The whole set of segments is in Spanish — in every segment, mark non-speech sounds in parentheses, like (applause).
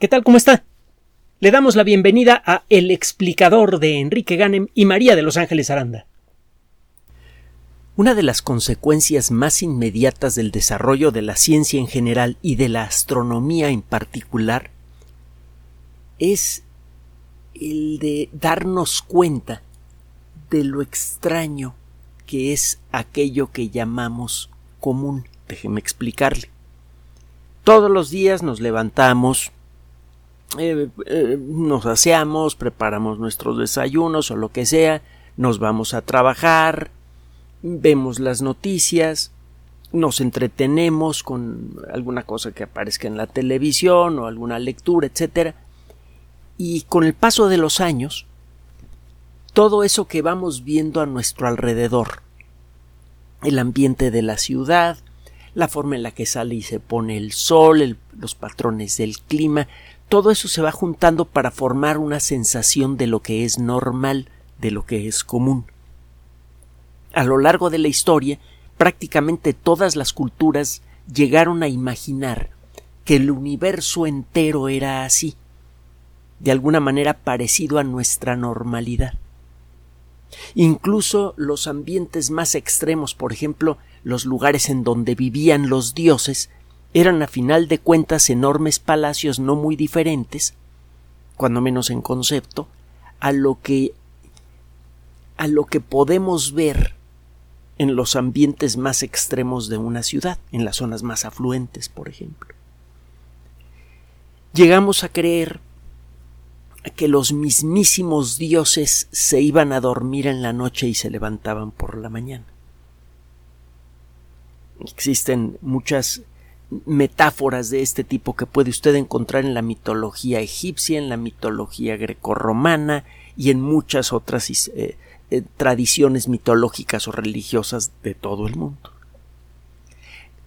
¿Qué tal? ¿Cómo está? Le damos la bienvenida a El explicador de Enrique Ganem y María de Los Ángeles Aranda. Una de las consecuencias más inmediatas del desarrollo de la ciencia en general y de la astronomía en particular es el de darnos cuenta de lo extraño que es aquello que llamamos común. Déjeme explicarle. Todos los días nos levantamos, eh, eh, nos aseamos, preparamos nuestros desayunos o lo que sea, nos vamos a trabajar, vemos las noticias, nos entretenemos con alguna cosa que aparezca en la televisión o alguna lectura, etcétera. Y con el paso de los años, todo eso que vamos viendo a nuestro alrededor, el ambiente de la ciudad, la forma en la que sale y se pone el sol, los patrones del clima, todo eso se va juntando para formar una sensación de lo que es normal, de lo que es común. A lo largo de la historia, prácticamente todas las culturas llegaron a imaginar que el universo entero era así, de alguna manera parecido a nuestra normalidad. Incluso los ambientes más extremos, por ejemplo, los lugares en donde vivían los dioses, eran a final de cuentas enormes palacios no muy diferentes, cuando menos en concepto, a lo que a lo que podemos ver en los ambientes más extremos de una ciudad, en las zonas más afluentes, por ejemplo. Llegamos a creer que los mismísimos dioses se iban a dormir en la noche y se levantaban por la mañana. Existen muchas metáforas de este tipo que puede usted encontrar en la mitología egipcia, en la mitología grecorromana y en muchas otras eh, eh, tradiciones mitológicas o religiosas de todo el mundo.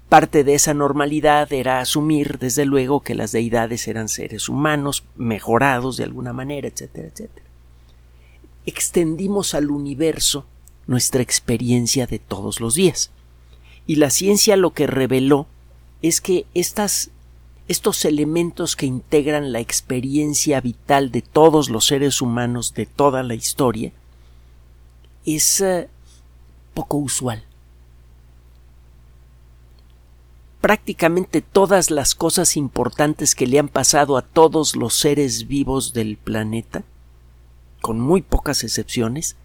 Parte de esa normalidad era asumir, desde luego, que las deidades eran seres humanos, mejorados de alguna manera, etcétera, etcétera. Extendimos al universo nuestra experiencia de todos los días. Y la ciencia lo que reveló es que estas, estos elementos que integran la experiencia vital de todos los seres humanos de toda la historia es eh, poco usual. Prácticamente todas las cosas importantes que le han pasado a todos los seres vivos del planeta, con muy pocas excepciones,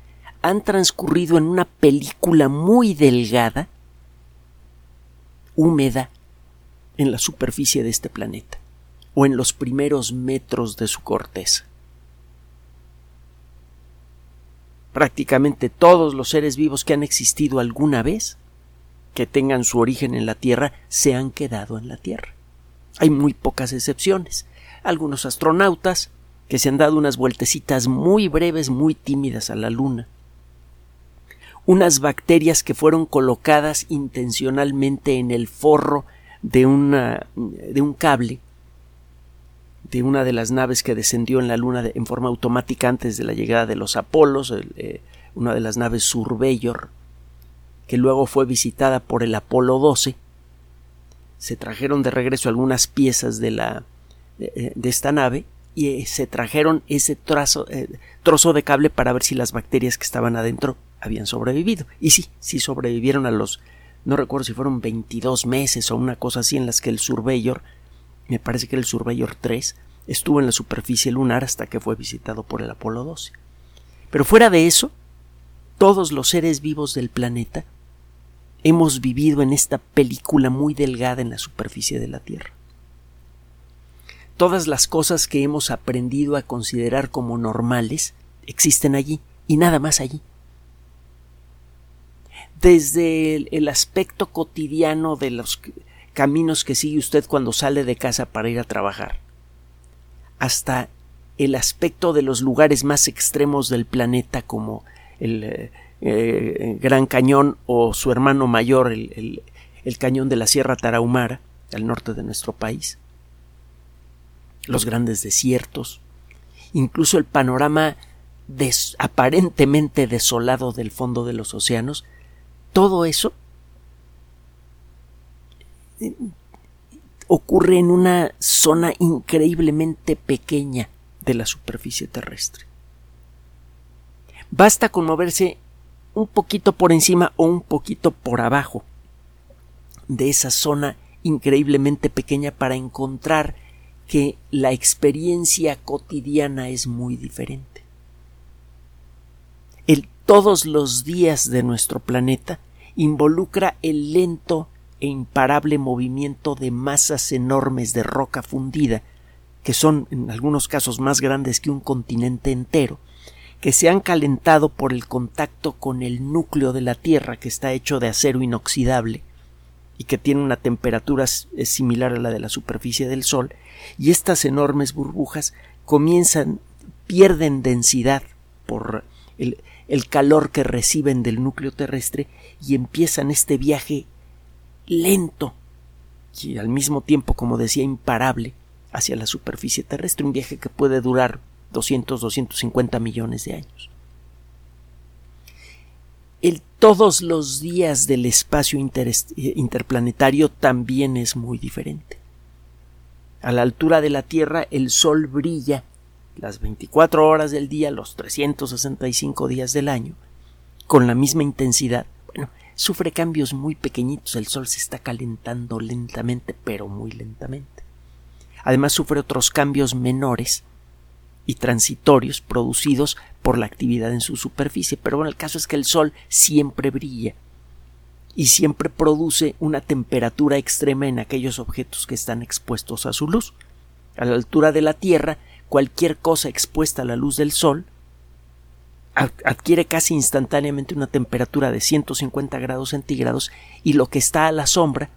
han transcurrido en una película muy delgada, húmeda, en la superficie de este planeta, o en los primeros metros de su corteza. Prácticamente todos los seres vivos que han existido alguna vez, que tengan su origen en la Tierra, se han quedado en la Tierra. Hay muy pocas excepciones. Algunos astronautas que se han dado unas vueltecitas muy breves, muy tímidas a la Luna. Unas bacterias que fueron colocadas intencionalmente en el forro de, una, de un cable de una de las naves que descendió en la Luna en forma automática antes de la llegada de los Apolos, eh, una de las naves Surveyor, que luego fue visitada por el Apolo 12. Se trajeron de regreso algunas piezas de, la, de, eh, esta nave y eh, se trajeron ese trazo, trozo de cable para ver si las bacterias que estaban adentro habían sobrevivido. Y sí, sí sobrevivieron a los no recuerdo si fueron 22 meses o una cosa así en las que el Surveyor, me parece que el Surveyor 3, estuvo en la superficie lunar hasta que fue visitado por el Apolo 12. Pero fuera de eso, todos los seres vivos del planeta hemos vivido en esta película muy delgada en la superficie de la Tierra. Todas las cosas que hemos aprendido a considerar como normales existen allí y nada más allí desde el, aspecto cotidiano de los caminos que sigue usted cuando sale de casa para ir a trabajar, hasta el aspecto de los lugares más extremos del planeta como el eh, eh, Gran Cañón o su hermano mayor, el, cañón de la Sierra Tarahumara, al norte de nuestro país, los grandes desiertos, incluso el panorama aparentemente desolado del fondo de los océanos, todo eso ocurre en una zona increíblemente pequeña de la superficie terrestre. Basta con moverse un poquito por encima o un poquito por abajo de esa zona increíblemente pequeña para encontrar que la experiencia cotidiana es muy diferente. El todos los días de nuestro planeta involucra el lento e imparable movimiento de masas enormes de roca fundida, que son en algunos casos más grandes que un continente entero, que se han calentado por el contacto con el núcleo de la Tierra, que está hecho de acero inoxidable y que tiene una temperatura similar a la de la superficie del Sol, y estas enormes burbujas comienzan, pierden densidad por el, el calor que reciben del núcleo terrestre y empiezan este viaje lento y al mismo tiempo, como decía, imparable hacia la superficie terrestre, un viaje que puede durar 200, 250 millones de años. El todos los días del espacio interplanetario también es muy diferente. A la altura de la Tierra el Sol brilla las 24 horas del día, los 365 días del año, con la misma intensidad. Bueno, sufre cambios muy pequeñitos, el Sol se está calentando lentamente, pero muy lentamente. Además sufre otros cambios menores y transitorios producidos por la actividad en su superficie, pero bueno, el caso es que el Sol siempre brilla y siempre produce una temperatura extrema en aquellos objetos que están expuestos a su luz. A la altura de la Tierra, cualquier cosa expuesta a la luz del Sol adquiere casi instantáneamente una temperatura de 150 grados centígrados y lo que está a la sombra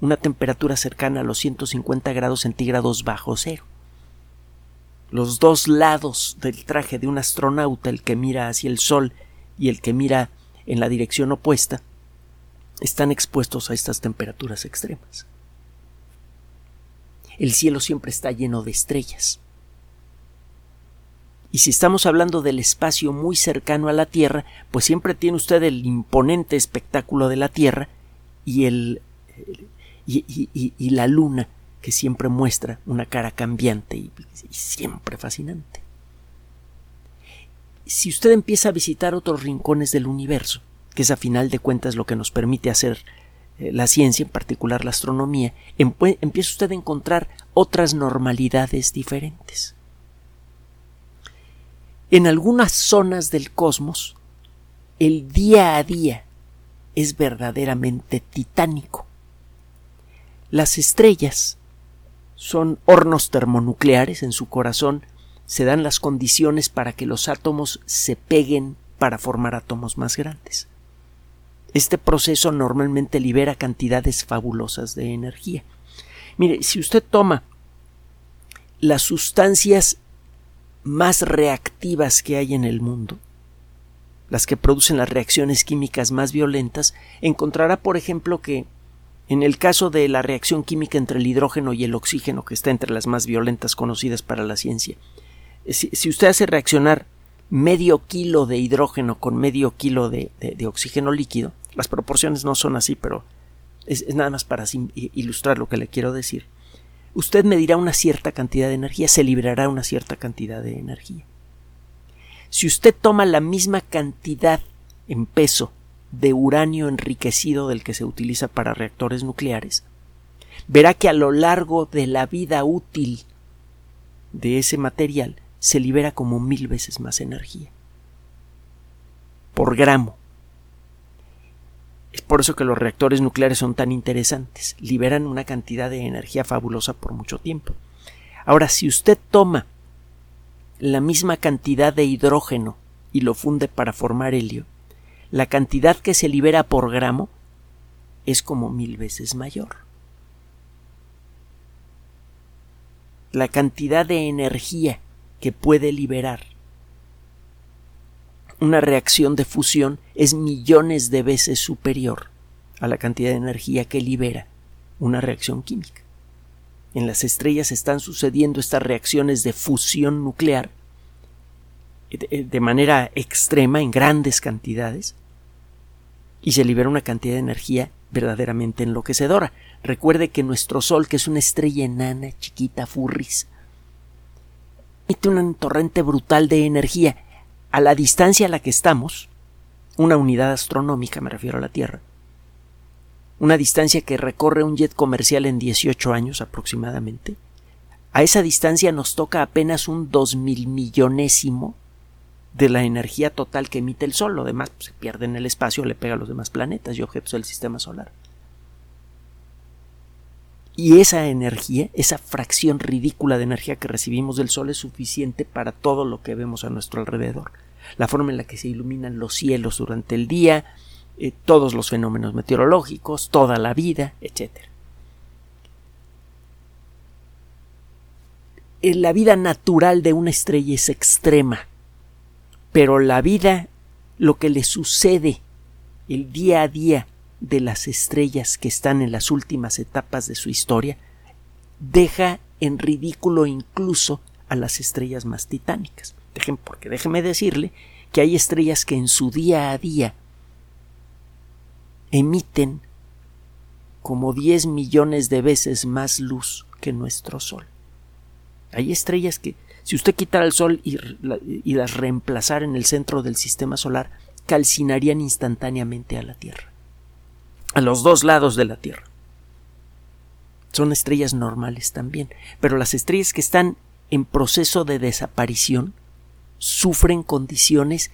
una temperatura cercana a los 150 grados centígrados bajo cero. Los dos lados del traje de un astronauta, el que mira hacia el Sol y el que mira en la dirección opuesta, están expuestos a estas temperaturas extremas. El cielo siempre está lleno de estrellas. Y si estamos hablando del espacio muy cercano a la Tierra, pues siempre tiene usted el imponente espectáculo de la Tierra y el y, la luna que siempre muestra una cara cambiante y, siempre fascinante. Si usted empieza a visitar otros rincones del universo, que es a final de cuentas lo que nos permite hacer eh, la ciencia, en particular la astronomía, empieza usted a encontrar otras normalidades diferentes. En algunas zonas del cosmos, el día a día es verdaderamente titánico. Las estrellas son hornos termonucleares en su corazón, se dan las condiciones para que los átomos se peguen para formar átomos más grandes. Este proceso normalmente libera cantidades fabulosas de energía. Mire, si usted toma las sustancias más reactivas que hay en el mundo, las que producen las reacciones químicas más violentas, encontrará, por ejemplo, que en el caso de la reacción química entre el hidrógeno y el oxígeno, que está entre las más violentas conocidas para la ciencia, si, usted hace reaccionar medio kilo de hidrógeno con medio kilo de, oxígeno líquido, las proporciones no son así, pero es nada más para ilustrar lo que le quiero decir usted medirá una cierta cantidad de energía, se liberará una cierta cantidad de energía. Si usted toma la misma cantidad en peso de uranio enriquecido del que se utiliza para reactores nucleares, verá que a lo largo de la vida útil de ese material se libera como mil veces más energía por gramo. Por eso que los reactores nucleares son tan interesantes. Liberan una cantidad de energía fabulosa por mucho tiempo. Ahora, si usted toma la misma cantidad de hidrógeno y lo funde para formar helio, la cantidad que se libera por gramo es como mil veces mayor. La cantidad de energía que puede liberar una reacción de fusión es millones de veces superior a la cantidad de energía que libera una reacción química. En las estrellas están sucediendo estas reacciones de fusión nuclear de manera extrema en grandes cantidades y se libera una cantidad de energía verdaderamente enloquecedora. Recuerde que nuestro Sol, que es una estrella enana, chiquita, furris, emite un torrente brutal de energía. A la distancia a la que estamos, una unidad astronómica, me refiero a la Tierra, una distancia que recorre un jet comercial en 18 años aproximadamente, a esa distancia nos toca apenas un dos mil millonésimo de la energía total que emite el Sol. Lo demás pues, se pierde en el espacio, le pega a los demás planetas y objetos del sistema solar. Y esa energía, esa fracción ridícula de energía que recibimos del Sol es suficiente para todo lo que vemos a nuestro alrededor. La forma en la que se iluminan los cielos durante el día, eh, todos los fenómenos meteorológicos, toda la vida, etc. La vida natural de una estrella es extrema pero la vida, lo que le sucede el día a día de las estrellas que están en las últimas etapas de su historia, deja en ridículo incluso a las estrellas más titánicas. Dejen, porque déjeme decirle que hay estrellas que en su día a día emiten como 10 millones de veces más luz que nuestro Sol. Hay estrellas que si usted quitara el Sol y, las reemplazara en el centro del sistema solar, calcinarían instantáneamente a la Tierra. A los dos lados de la Tierra. Son estrellas normales también, pero las estrellas que están en proceso de desaparición sufren condiciones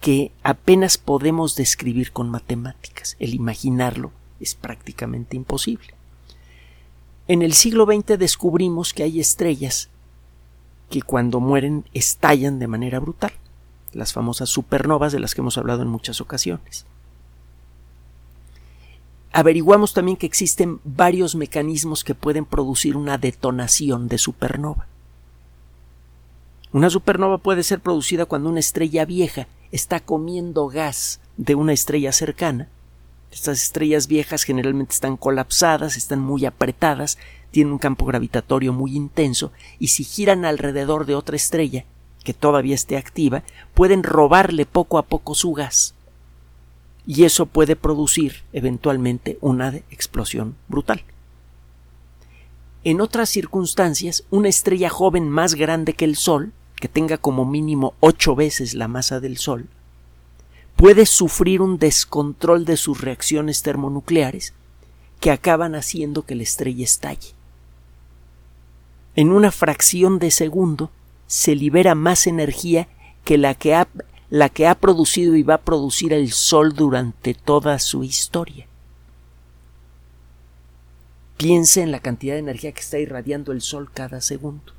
que apenas podemos describir con matemáticas. El imaginarlo es prácticamente imposible. En el siglo XX descubrimos que hay estrellas que cuando mueren estallan de manera brutal, las famosas supernovas de las que hemos hablado en muchas ocasiones. Averiguamos también que existen varios mecanismos que pueden producir una detonación de supernova. Una supernova puede ser producida cuando una estrella vieja está comiendo gas de una estrella cercana. Estas estrellas viejas generalmente están colapsadas, están muy apretadas, tiene un campo gravitatorio muy intenso y si giran alrededor de otra estrella que todavía esté activa, pueden robarle poco a poco su gas. Y eso puede producir eventualmente una explosión brutal. En otras circunstancias, una estrella joven más grande que el Sol, que tenga como mínimo ocho veces la masa del Sol, puede sufrir un descontrol de sus reacciones termonucleares que acaban haciendo que la estrella estalle en una fracción de segundo se libera más energía que la que ha, la que ha producido y va a producir el Sol durante toda su historia. Piense en la cantidad de energía que está irradiando el Sol cada segundo.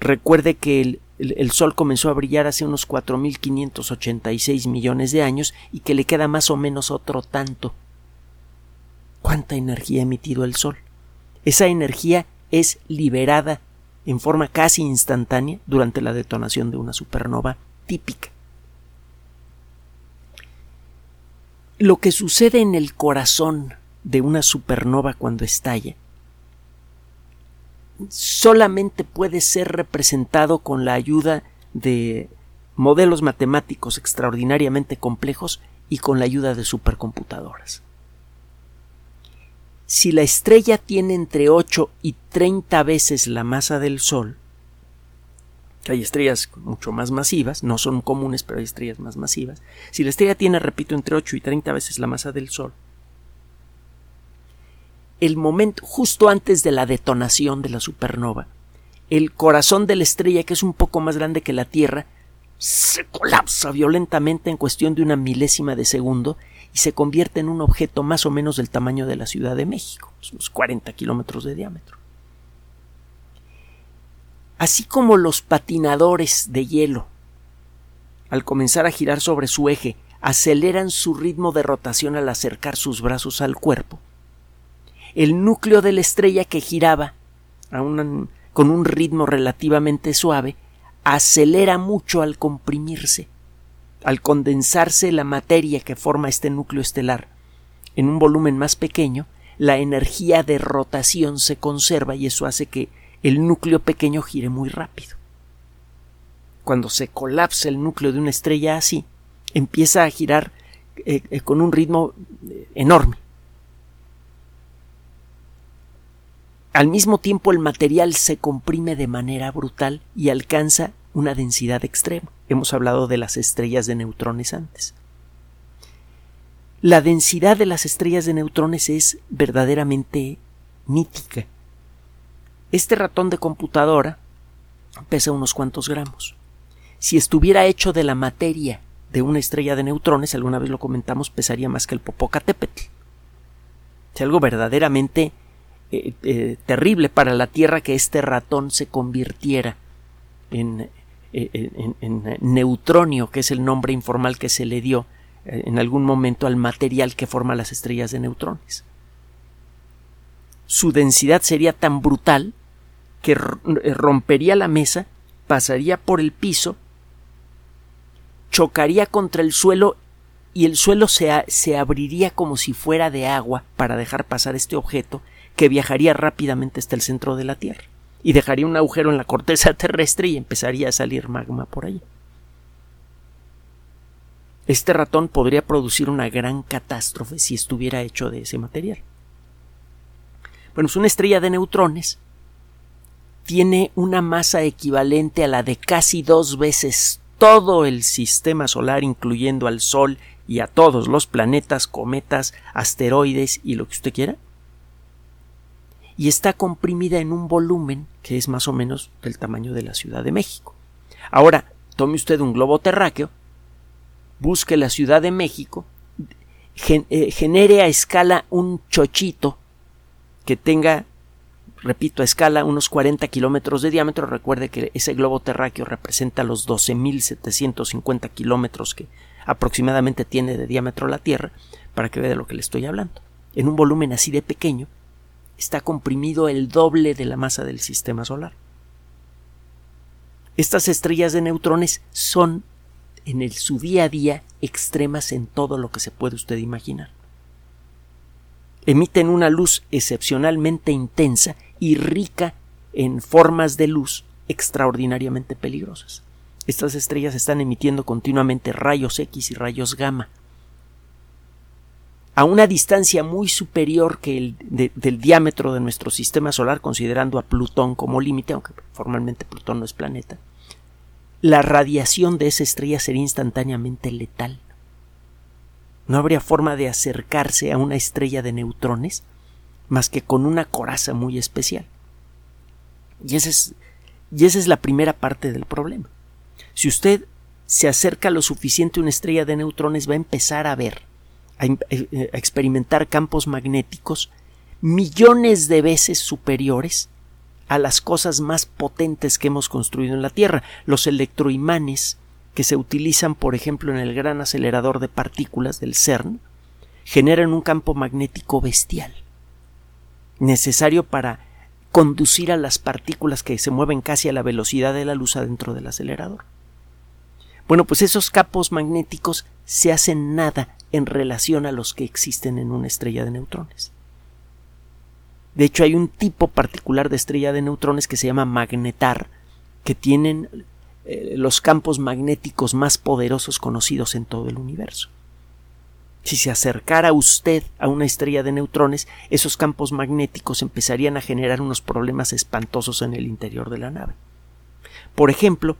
Recuerde que el, el Sol comenzó a brillar hace unos 4.586 millones de años y que le queda más o menos otro tanto. ¿Cuánta energía ha emitido el Sol? Esa energía es liberada en forma casi instantánea durante la detonación de una supernova Lo que sucede en el corazón de una supernova cuando estalla solamente puede ser representado con la ayuda de modelos matemáticos extraordinariamente complejos y con la ayuda de supercomputadoras. Si la estrella tiene entre 8 y 30 veces la masa del Sol, hay estrellas mucho más masivas, no son comunes, pero hay estrellas más masivas. Si la estrella tiene, repito, entre 8 y 30 veces la masa del Sol, el momento justo antes de la detonación de la supernova, el corazón de la estrella, que es un poco más grande que la Tierra, se colapsa violentamente en cuestión de una milésima de segundo y se convierte en un objeto más o menos del tamaño de la Ciudad de México, unos 40 kilómetros de diámetro. Así como los patinadores de hielo, al comenzar a girar sobre su eje, aceleran su ritmo de rotación al acercar sus brazos al cuerpo, el núcleo de la estrella que giraba con un ritmo relativamente suave acelera mucho al comprimirse al condensarse la materia que forma este núcleo estelar. En un volumen más pequeño, la energía de rotación se conserva y eso hace que el núcleo pequeño gire muy rápido. Cuando se colapsa el núcleo de una estrella así, empieza a girar eh, eh, con un ritmo eh, enorme. Al mismo tiempo el material se comprime de manera brutal y alcanza una densidad extrema. Hemos hablado de las estrellas de neutrones antes. La densidad de las estrellas de neutrones es verdaderamente mítica. Este ratón de computadora pesa unos cuantos gramos. Si estuviera hecho de la materia de una estrella de neutrones, alguna vez lo comentamos, pesaría más que el Popocatépetl. Es algo verdaderamente eh, eh, terrible para la Tierra que este ratón se convirtiera en, eh, en neutronio, que es el nombre informal que se le dio eh, en algún momento al material que forma las estrellas de neutrones. Su densidad sería tan brutal que eh, rompería la mesa, pasaría por el piso, chocaría contra el suelo y el suelo se, se, abriría como si fuera de agua para dejar pasar este objeto que viajaría rápidamente hasta el centro de la Tierra y dejaría un agujero en la corteza (laughs) terrestre y empezaría a salir magma por ahí. Este ratón podría producir una gran catástrofe si estuviera hecho de ese material. Bueno, es una estrella de neutrones. Tiene una masa equivalente a la de casi dos veces todo el sistema solar, incluyendo al Sol y a todos los planetas, cometas, asteroides y lo que usted quiera. Y está comprimida en un volumen que es más o menos del tamaño de la Ciudad de México. Ahora, tome usted un globo terráqueo busque la Ciudad de México, eh, genere a escala un chochito que tenga, repito, a escala unos 40 kilómetros de diámetro. Recuerde que ese globo terráqueo representa los 12.750 kilómetros que aproximadamente tiene de diámetro la Tierra, para que vea de lo que le estoy hablando. En un volumen así de pequeño, está comprimido el doble de la masa del sistema solar. Estas estrellas de neutrones son en el, su día a día extremas en todo lo que se puede usted imaginar. Emiten una luz excepcionalmente intensa y rica en formas de luz extraordinariamente peligrosas. Estas estrellas están emitiendo continuamente rayos X y rayos gamma a una distancia muy superior que el del diámetro de nuestro sistema solar, considerando a Plutón como límite, aunque formalmente Plutón no es planeta la radiación de esa estrella sería instantáneamente letal. No habría forma de acercarse a una estrella de neutrones más que con una coraza muy especial. Y esa es, y esa es la primera parte del problema. Si usted se acerca lo suficiente a una estrella de neutrones, va a empezar a ver, a, eh, a experimentar campos magnéticos millones de veces superiores a las cosas más potentes que hemos construido en la Tierra, los electroimanes que se utilizan, por ejemplo, en el gran acelerador de partículas del CERN, generan un campo magnético bestial, necesario para conducir a las partículas que se mueven casi a la velocidad de la luz adentro del acelerador. Bueno, pues esos campos magnéticos se hacen nada en relación a los que existen en una estrella de neutrones. De hecho, hay un tipo particular de estrella de neutrones que se llama magnetar, que tienen eh, los campos magnéticos más poderosos conocidos en todo el universo. Si se acercara usted a una estrella de neutrones, esos campos magnéticos empezarían a generar unos problemas espantosos en el interior de la nave. Por ejemplo,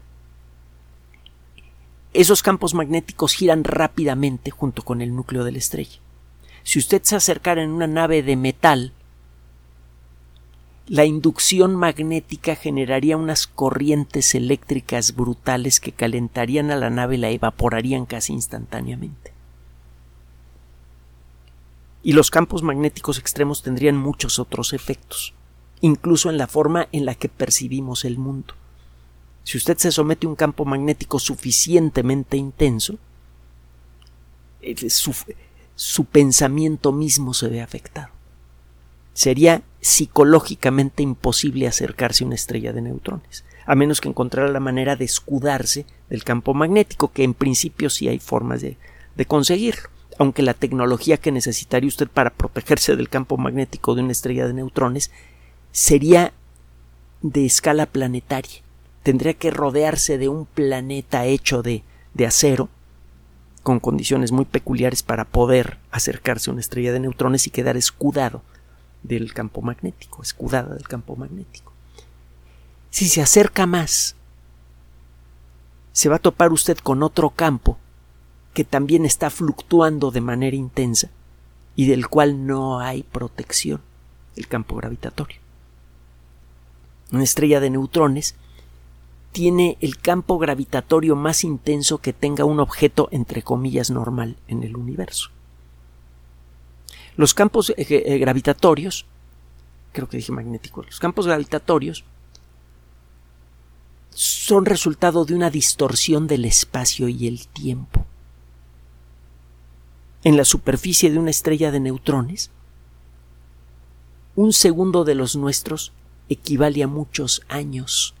esos campos magnéticos giran rápidamente junto con el núcleo de la estrella. Si usted se acercara en una nave de metal, la inducción magnética generaría unas corrientes eléctricas brutales que calentarían a la nave y la evaporarían casi instantáneamente. Y los campos magnéticos extremos tendrían muchos otros efectos, incluso en la forma en la que percibimos el mundo. Si usted se somete a un campo magnético suficientemente intenso, eh, su, su pensamiento mismo se ve afectado. Sería psicológicamente imposible acercarse a una estrella de neutrones, a menos que encontrara la manera de escudarse del campo magnético, que en principio sí hay formas de, de conseguirlo, aunque la tecnología que necesitaría usted para protegerse del campo magnético de una estrella de neutrones sería de escala planetaria. Tendría que rodearse de un planeta hecho de, de acero, con condiciones muy peculiares para poder acercarse a una estrella de neutrones y quedar escudado del campo magnético, escudada del campo magnético. Si se acerca más, se va a topar usted con otro campo que también está fluctuando de manera intensa y del cual no hay protección, el campo gravitatorio. Una estrella de neutrones tiene el campo gravitatorio más intenso que tenga un objeto entre comillas normal en el universo. Los campos eh, eh, gravitatorios, creo que dije magnéticos, los campos gravitatorios son resultado de una distorsión del espacio y el tiempo. En la superficie de una estrella de neutrones, un segundo de los nuestros equivale a muchos años.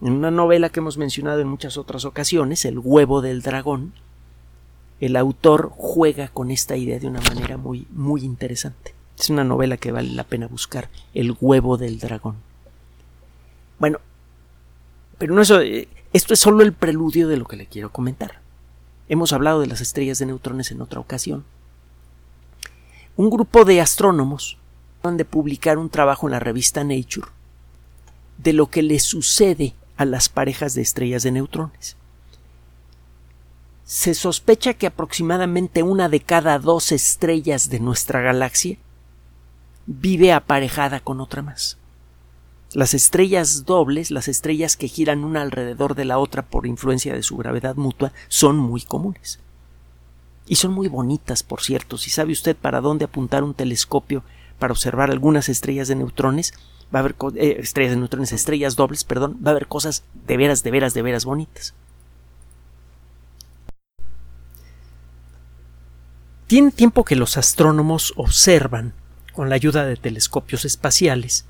En una novela que hemos mencionado en muchas otras ocasiones, El huevo del dragón, el autor juega con esta idea de una manera muy, muy interesante. Es una novela que vale la pena buscar, El huevo del dragón. Bueno, pero no eso, eh, esto es solo el preludio de lo que le quiero comentar. Hemos hablado de las estrellas de neutrones en otra ocasión. Un grupo de astrónomos van de publicar un trabajo en la revista Nature de lo que le sucede a las parejas de estrellas de neutrones. Se sospecha que aproximadamente una de cada dos estrellas de nuestra galaxia vive aparejada con otra más. Las estrellas dobles, las estrellas que giran una alrededor de la otra por influencia de su gravedad mutua, son muy comunes. Y son muy bonitas, por cierto. Si sabe usted para dónde apuntar un telescopio para observar algunas estrellas de neutrones, va a haber eh, estrellas de neutrones, estrellas dobles, perdón, va a haber cosas de veras, de veras, de veras bonitas. Tiene tiempo que los astrónomos observan, con la ayuda de telescopios espaciales,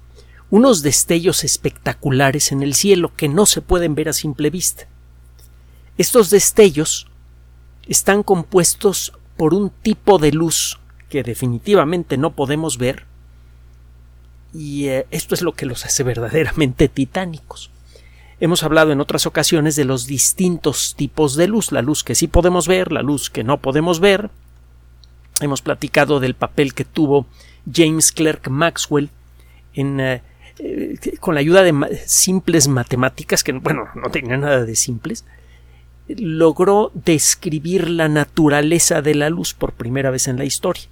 unos destellos espectaculares en el cielo que no se pueden ver a simple vista. Estos destellos están compuestos por un tipo de luz que definitivamente no podemos ver y eh, esto es lo que los hace verdaderamente titánicos. Hemos hablado en otras ocasiones de los distintos tipos de luz, la luz que sí podemos ver, la luz que no podemos ver. Hemos platicado del papel que tuvo James Clerk Maxwell en, eh, eh, con la ayuda de simples matemáticas, que bueno, no tenía nada de simples, logró describir la naturaleza de la luz por primera vez en la historia.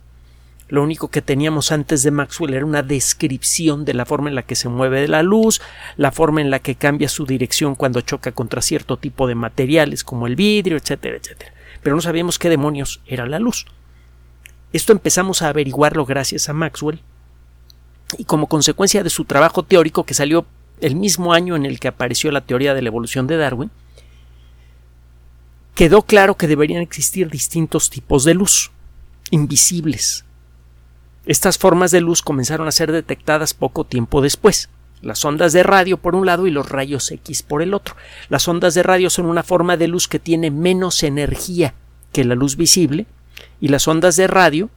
Lo único que teníamos antes de Maxwell era una descripción de la forma en la que se mueve la luz, la forma en la que cambia su dirección cuando choca contra cierto tipo de materiales como el vidrio, etcétera, etcétera. Pero no sabíamos qué demonios era la luz. Esto empezamos a averiguarlo gracias a Maxwell y como consecuencia de su trabajo teórico que salió el mismo año en el que apareció la teoría de la evolución de Darwin, quedó claro que deberían existir distintos tipos de luz, invisibles, estas formas de luz comenzaron a ser detectadas poco tiempo después. Las ondas de radio por un lado y los rayos X por el otro. Las ondas de radio son una forma de luz que tiene menos energía que la luz visible y las ondas de radio,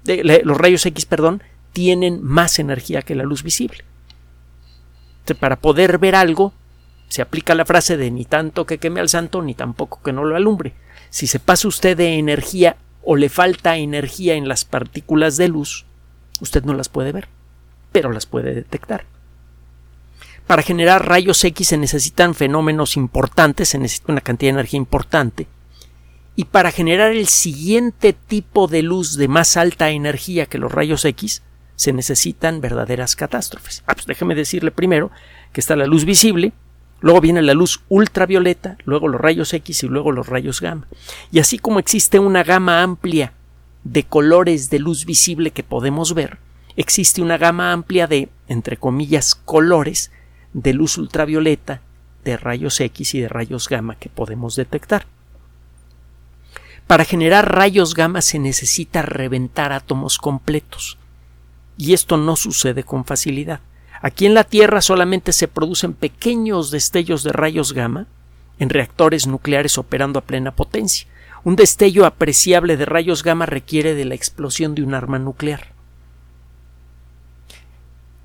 los rayos X, perdón, tienen más energía que la luz visible. para poder ver algo, se aplica la frase de ni tanto que queme al santo, ni tampoco que no lo alumbre. Si se pasa usted de energía o le falta energía en las partículas de luz, Usted no las puede ver, pero las puede detectar. Para generar rayos X se necesitan fenómenos importantes, se necesita una cantidad de energía importante. Y para generar el siguiente tipo de luz de más alta energía que los rayos X, se necesitan verdaderas catástrofes. Ah, pues déjeme decirle primero que está la luz visible, luego viene la luz ultravioleta, luego los rayos X y luego los rayos gamma. Y así como existe una gama amplia de colores de luz visible que podemos ver, existe una gama amplia de, entre comillas, colores de luz ultravioleta, de rayos X y de rayos gamma que podemos detectar. Para generar rayos gamma se necesita reventar átomos completos. Y esto no sucede con facilidad. Aquí en la Tierra solamente se producen pequeños destellos de rayos gamma en reactores nucleares operando a plena potencia. Un destello apreciable de rayos gamma requiere de la explosión de un arma nuclear.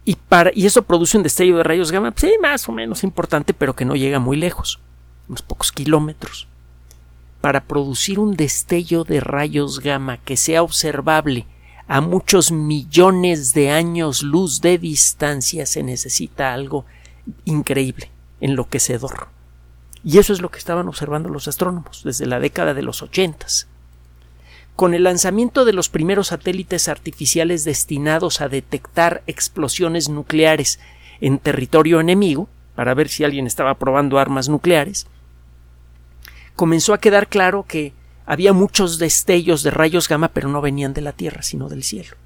Y, eso produce un destello de rayos gamma, sí, más o menos importante, pero que no llega muy lejos, unos pocos kilómetros. Para producir un destello de rayos gamma que sea observable a muchos millones de años luz de distancia se necesita algo increíble, enloquecedor. Y eso es lo que estaban observando los astrónomos desde la década de los ochentas. Con el lanzamiento de los primeros satélites artificiales destinados a detectar explosiones nucleares en territorio enemigo, para ver si alguien estaba probando armas nucleares, comenzó a quedar claro que había muchos destellos de rayos gamma, pero no venían de la Tierra, sino del cielo.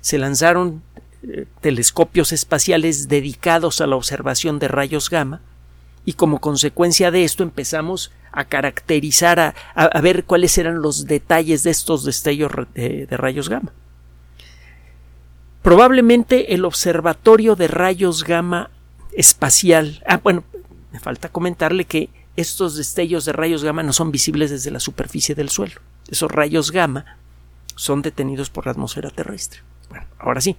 Se lanzaron eh, telescopios espaciales dedicados a la observación de rayos gamma, y como consecuencia de esto empezamos a caracterizar, a, ver cuáles eran los detalles de estos destellos de, de rayos gamma. Probablemente el observatorio de rayos gamma espacial. Ah, bueno, me falta comentarle que estos destellos de rayos gamma no son visibles desde la superficie del suelo. Esos rayos gamma son detenidos por la atmósfera terrestre. Bueno, ahora sí.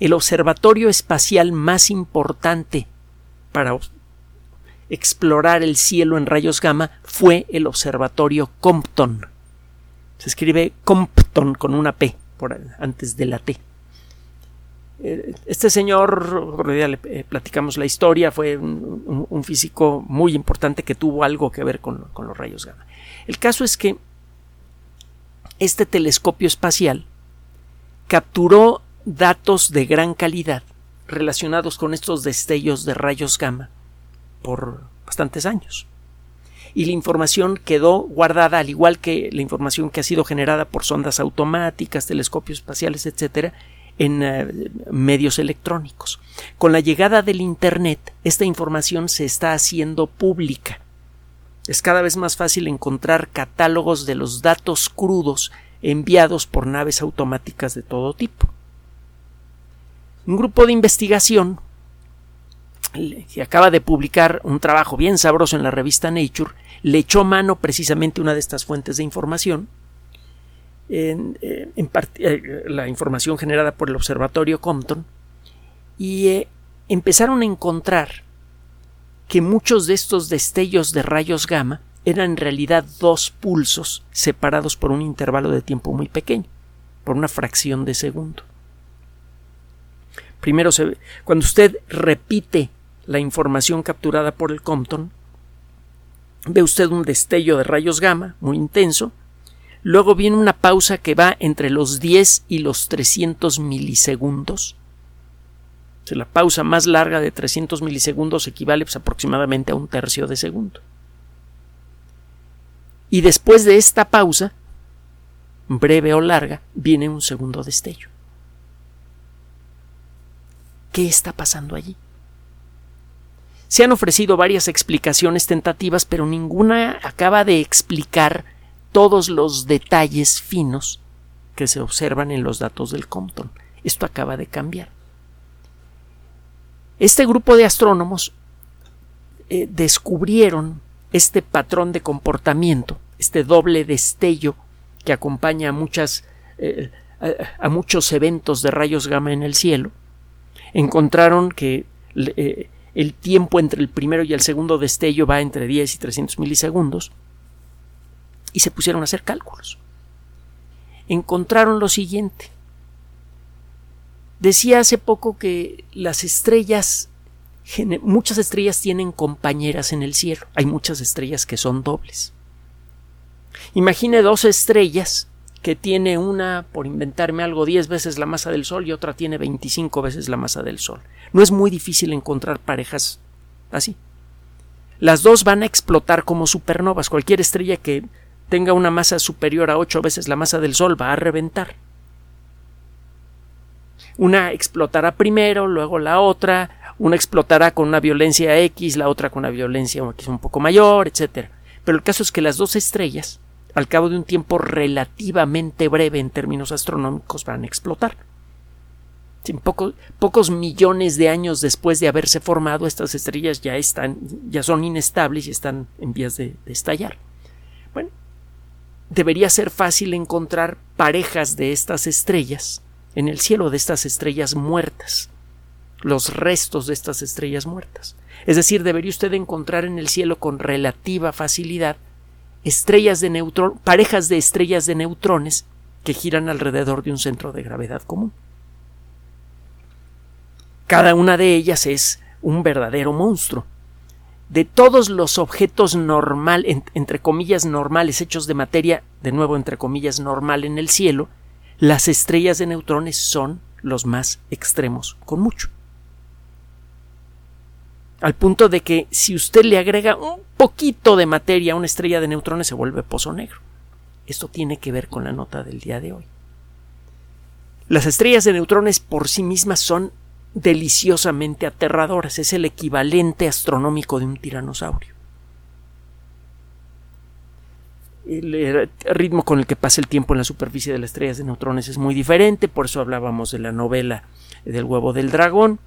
El observatorio espacial más importante para explorar el cielo en rayos gamma fue el observatorio Compton. Se escribe Compton con una P antes de la T. Eh, este señor, le eh, platicamos la historia, fue un, físico muy importante que tuvo algo que ver con, con los rayos gamma. El caso es que este telescopio espacial capturó datos de gran calidad relacionados con estos destellos de rayos gamma por bastantes años. Y la información quedó guardada, al igual que la información que ha sido generada por sondas automáticas, telescopios espaciales, etcétera, en eh, medios electrónicos. Con la llegada del Internet, esta información se está haciendo pública. Es cada vez más fácil encontrar catálogos de los datos crudos enviados por naves automáticas de todo tipo. Un grupo de investigación que acaba de publicar un trabajo bien sabroso en la revista Nature le echó mano precisamente una de estas fuentes de información en, eh, eh, la información generada por el observatorio Compton y eh, empezaron a encontrar que muchos de estos destellos de rayos gamma eran en realidad dos pulsos separados por un intervalo de tiempo muy pequeño, por una fracción de segundo. Primero, se, cuando usted repite la información capturada por el Compton, ve usted un destello de rayos gamma muy intenso, Luego viene una pausa que va entre los 10 y los 300 milisegundos. la pausa más larga de 300 milisegundos equivale pues, aproximadamente a un tercio de segundo. Y después de esta pausa, breve o larga, viene un segundo destello. ¿Qué está pasando allí? Se han ofrecido varias explicaciones tentativas, pero ninguna acaba de explicar todos los detalles finos que se observan en los datos del Compton. Esto acaba de cambiar. Este grupo de astrónomos eh, descubrieron este patrón de comportamiento, este doble destello que acompaña a, muchas, eh, a, muchos eventos de rayos gamma en el cielo. Encontraron que eh, el tiempo entre el primero y el segundo destello va entre 10 y 300 milisegundos y se pusieron a hacer cálculos. Encontraron lo siguiente. Decía hace poco que las estrellas, muchas estrellas tienen compañeras en el cielo. Hay muchas estrellas que son dobles. Imagine dos estrellas que tiene una, por inventarme algo, 10 veces la masa del Sol y otra tiene 25 veces la masa del Sol. No es muy difícil encontrar parejas así. Las dos van a explotar como supernovas. Cualquier estrella que tenga una masa superior a ocho veces la masa del Sol va a reventar. Una explotará primero, luego la otra, una explotará con una violencia X, la otra con una violencia X un poco mayor, etc. Pero el caso es que las dos estrellas, al cabo de un tiempo relativamente breve en términos astronómicos, van a explotar. Sin pocos millones de años después de haberse formado, estas estrellas ya están, ya son inestables y están en vías de estallar. Bueno, debería ser fácil encontrar parejas de estas estrellas en el cielo de estas estrellas muertas, los restos de estas estrellas muertas. Es decir, debería usted encontrar en el cielo con relativa facilidad estrellas de neutrón, parejas de estrellas de neutrones que giran alrededor de un centro de gravedad común. Cada una de ellas es un verdadero monstruo. De todos los objetos normal, entre comillas normales, hechos de materia, de nuevo entre comillas normal en el cielo, las estrellas de neutrones son los más extremos, con mucho. Al punto de que si usted le agrega un poquito de materia a una estrella de neutrones se vuelve pozo negro. Esto tiene que ver con la nota del día de hoy. Las estrellas de neutrones por sí mismas son deliciosamente aterradoras. Es el equivalente astronómico de un tiranosaurio. El ritmo con el que pasa el tiempo en la superficie de las estrellas de neutrones es muy diferente, por eso hablábamos de la novela del huevo del dragón.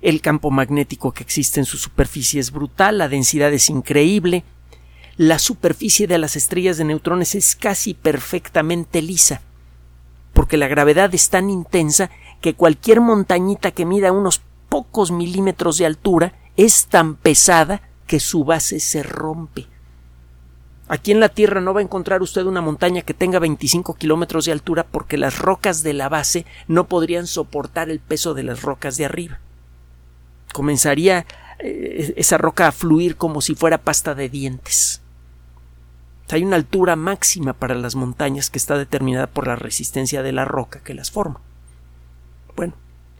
El campo magnético que existe en su superficie es brutal, la densidad es increíble, la superficie de las estrellas de neutrones es casi perfectamente lisa, porque la gravedad es tan intensa que cualquier montañita que mida unos pocos milímetros de altura es tan pesada que su base se rompe. Aquí en la Tierra no va a encontrar usted una montaña que tenga 25 kilómetros de altura porque las rocas de la base no podrían soportar el peso de las rocas de arriba. Comenzaría eh, esa roca a fluir como si fuera pasta de dientes. Hay una altura máxima para las montañas que está determinada por la resistencia de la roca que las forma. Bueno,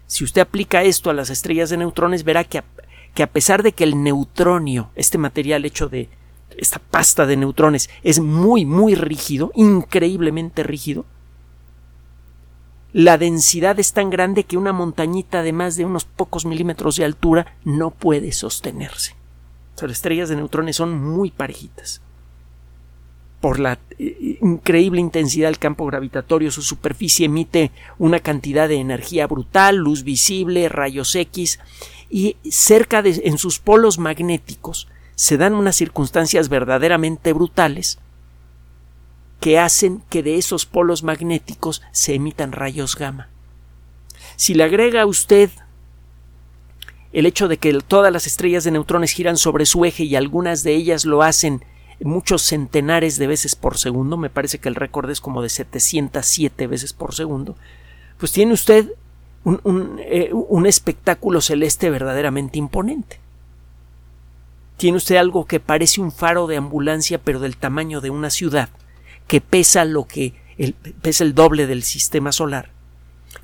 si usted aplica esto a las estrellas de neutrones, verá que a, que a pesar de que el neutronio, este material hecho de esta pasta de neutrones, es muy, muy rígido, increíblemente rígido, la densidad es tan grande que una montañita de más de unos pocos milímetros de altura no puede sostenerse. las estrellas de neutrones son muy parejitas por la increíble intensidad del campo gravitatorio, su superficie emite una cantidad de energía brutal, luz visible, rayos X, y cerca de en sus polos magnéticos se dan unas circunstancias verdaderamente brutales que hacen que de esos polos magnéticos se emitan rayos gamma. Si le agrega a usted el hecho de que todas las estrellas de neutrones giran sobre su eje y algunas de ellas lo hacen muchos centenares de veces por segundo, me parece que el récord es como de 707 veces por segundo, pues tiene usted un, eh, un, espectáculo celeste verdaderamente imponente. Tiene usted algo que parece un faro de ambulancia, pero del tamaño de una ciudad, que pesa lo que el, pesa el doble del sistema solar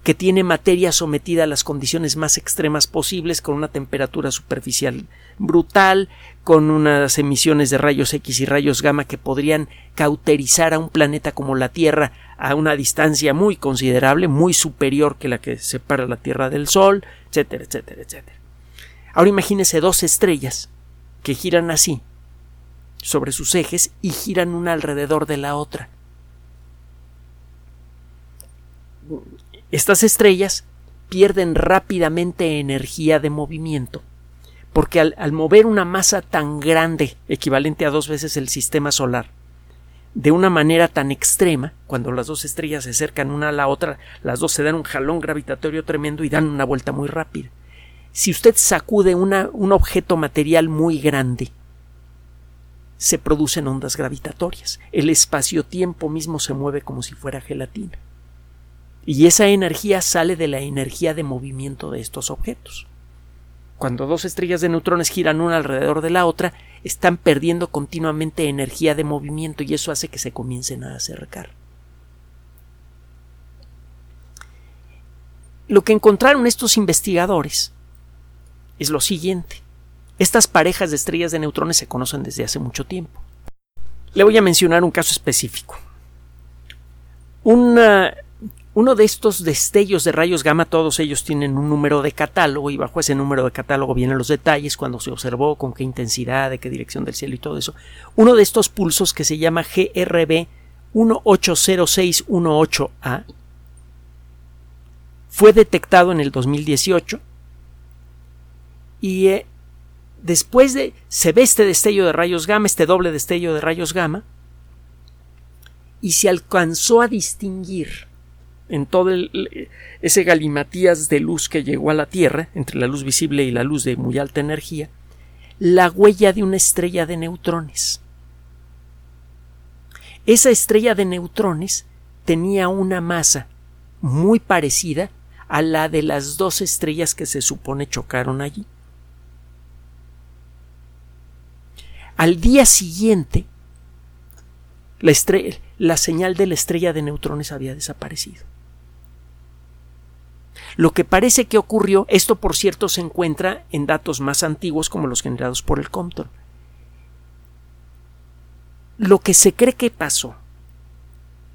que tiene materia sometida a las condiciones más extremas posibles, con una temperatura superficial brutal, con unas emisiones de rayos X y rayos gamma que podrían cauterizar a un planeta como la Tierra a una distancia muy considerable, muy superior que la que separa la Tierra del Sol, etcétera, etcétera, etcétera. Ahora imagínese dos estrellas que giran así sobre sus ejes y giran una alrededor de la otra estas estrellas pierden rápidamente energía de movimiento, porque al, mover una masa tan grande, equivalente a dos veces el sistema solar, de una manera tan extrema, cuando las dos estrellas se acercan una a la otra, las dos se dan un jalón gravitatorio tremendo y dan una vuelta muy rápida. Si usted sacude un objeto material muy grande, se producen ondas gravitatorias. El espacio-tiempo mismo se mueve como si fuera gelatina y esa energía sale de la energía de movimiento de estos objetos. Cuando dos estrellas de neutrones giran una alrededor de la otra, están perdiendo continuamente energía de movimiento y eso hace que se comiencen a acercar. Lo que encontraron estos investigadores es lo siguiente. Estas parejas de estrellas de neutrones se conocen desde hace mucho tiempo. Le voy a mencionar un caso específico. Una uno de estos destellos de rayos gamma, todos ellos tienen un número de catálogo y bajo ese número de catálogo vienen los detalles, cuando se observó, con qué intensidad, de qué dirección del cielo y todo eso. Uno de estos pulsos que se llama GRB 180618A fue detectado en el 2018 y eh, después de se ve este destello de rayos gamma, este doble destello de rayos gamma, y se alcanzó a distinguir en todo ese galimatías de luz que llegó a la Tierra, entre la luz visible y la luz de muy alta energía, la huella de una estrella de neutrones. Esa estrella de neutrones tenía una masa muy parecida a la de las dos estrellas que se supone chocaron allí. Al día siguiente, la, señal de la estrella de neutrones había desaparecido. Lo que parece que ocurrió, esto por cierto se encuentra en datos más antiguos como los generados por el Compton. Lo que se cree que pasó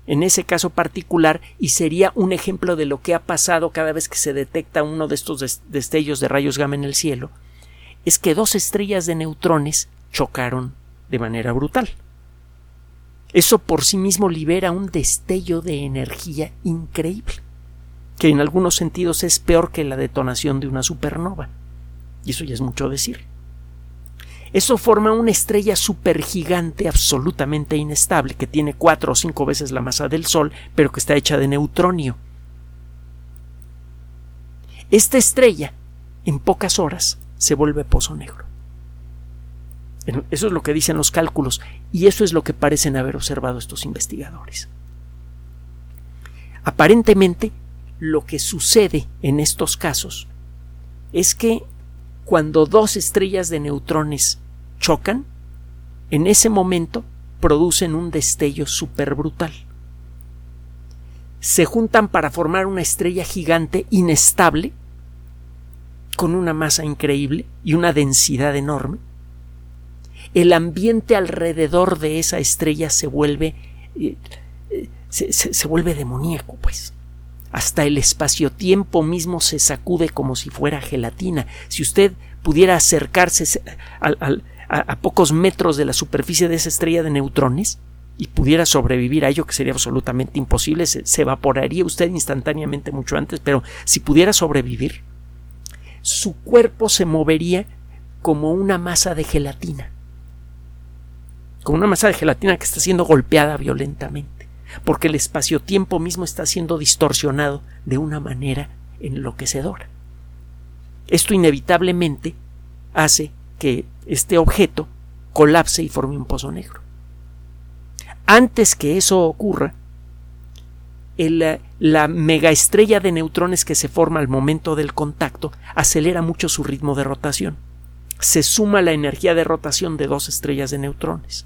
en ese caso particular y sería un ejemplo de lo que ha pasado cada vez que se detecta uno de estos destellos de rayos gamma en el cielo, es que dos estrellas de neutrones chocaron de manera brutal. Eso por sí mismo libera un destello de energía increíble, que en algunos sentidos es peor que la detonación de una supernova. Y eso ya es mucho decir. Eso forma una estrella supergigante absolutamente inestable que tiene cuatro o cinco veces la masa del Sol, pero que está hecha de neutronio. Esta estrella, en pocas horas, se vuelve pozo negro. Eso es lo que dicen los cálculos y eso es lo que parecen haber observado estos investigadores. Aparentemente, lo que sucede en estos casos es que cuando dos estrellas de neutrones chocan, en ese momento producen un destello súper brutal. Se juntan para formar una estrella gigante inestable, con una masa increíble y una densidad enorme. El ambiente alrededor de esa estrella se vuelve eh, eh, se, se vuelve demoníaco, pues hasta el espacio-tiempo mismo se sacude como si fuera gelatina. Si usted pudiera acercarse a, pocos metros de la superficie de esa estrella de neutrones y pudiera sobrevivir a ello, que sería absolutamente imposible, se, se evaporaría usted instantáneamente mucho antes, pero si pudiera sobrevivir, su cuerpo se movería como una masa de gelatina, como una masa de gelatina que está siendo golpeada violentamente porque el espacio-tiempo mismo está siendo distorsionado de una manera enloquecedora. Esto inevitablemente hace que este objeto colapse y forme un pozo negro. Antes que eso ocurra, el, la megaestrella de neutrones que se forma al momento del contacto acelera mucho su ritmo de rotación. Se suma la energía de rotación de dos estrellas de neutrones.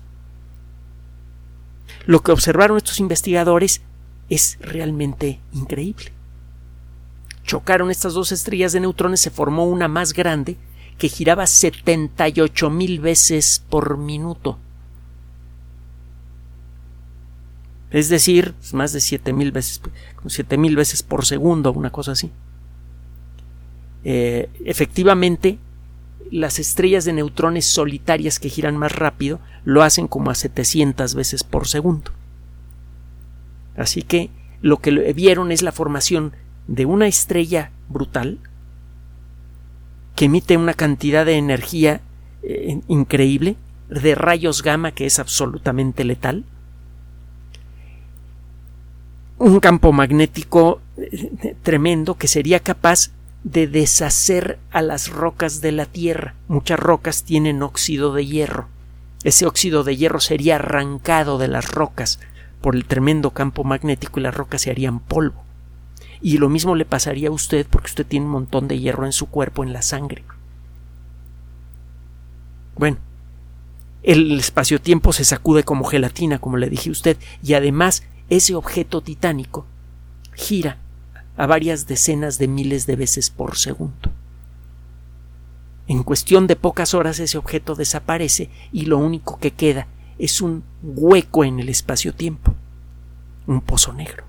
Lo que observaron estos investigadores es realmente increíble. Chocaron estas dos estrellas de neutrones, se formó una más grande que giraba 78 mil veces por minuto. Es decir, pues, más de 7 mil veces, veces por segundo, una cosa así. Eh, efectivamente, las estrellas de neutrones solitarias que giran más rápido lo hacen como a 700 veces por segundo. Así que lo que vieron es la formación de una estrella brutal que emite una cantidad de energía eh, increíble, de rayos gamma que es absolutamente letal, un campo magnético eh, tremendo que sería capaz de deshacer a las rocas de la Tierra. Muchas rocas tienen óxido de hierro. Ese óxido de hierro sería arrancado de las rocas por el tremendo campo magnético y las rocas se harían polvo. Y lo mismo le pasaría a usted porque usted tiene un montón de hierro en su cuerpo, en la sangre. Bueno, el espacio-tiempo se sacude como gelatina, como le dije a usted, y además ese objeto titánico gira a varias decenas de miles de veces por segundo. En cuestión de pocas horas ese objeto desaparece y lo único que queda es un hueco en el espacio-tiempo, un pozo negro.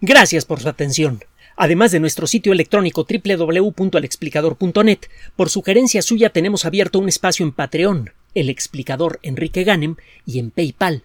Gracias por su atención. Además de nuestro sitio electrónico www.alexplicador.net, por sugerencia suya tenemos abierto un espacio en Patreon, el explicador Enrique Ganem, y en PayPal,